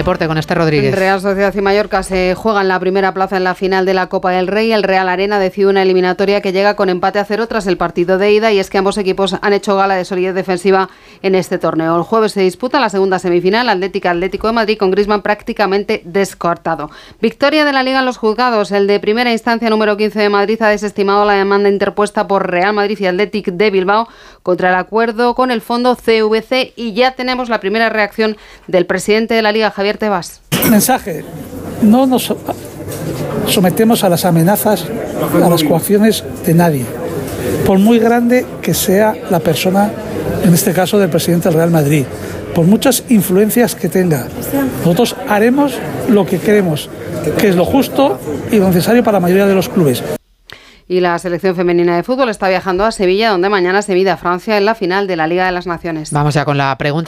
deporte con Esther Rodríguez. Real Sociedad y Mallorca se juegan la primera plaza en la final de la Copa del Rey. El Real Arena decide una eliminatoria que llega con empate a cero tras el partido de ida y es que ambos equipos han hecho gala de solidez defensiva en este torneo. El jueves se disputa la segunda semifinal, Atlética Atlético de Madrid, con Grisman prácticamente descartado. Victoria de la Liga en los juzgados. El de primera instancia número 15 de Madrid ha desestimado la demanda interpuesta por Real Madrid y Athletic de Bilbao contra el acuerdo con el fondo CVC y ya tenemos la primera reacción del presidente de la Liga, Javier Tebas. Mensaje, no nos sometemos a las amenazas, a las coacciones de nadie, por muy grande que sea la persona, en este caso del presidente del Real Madrid, por muchas influencias que tenga. Nosotros haremos lo que queremos, que es lo justo y lo necesario para la mayoría de los clubes. Y la selección femenina de fútbol está viajando a Sevilla, donde mañana se mide a Francia en la final de la Liga de las Naciones. Vamos ya con la pregunta.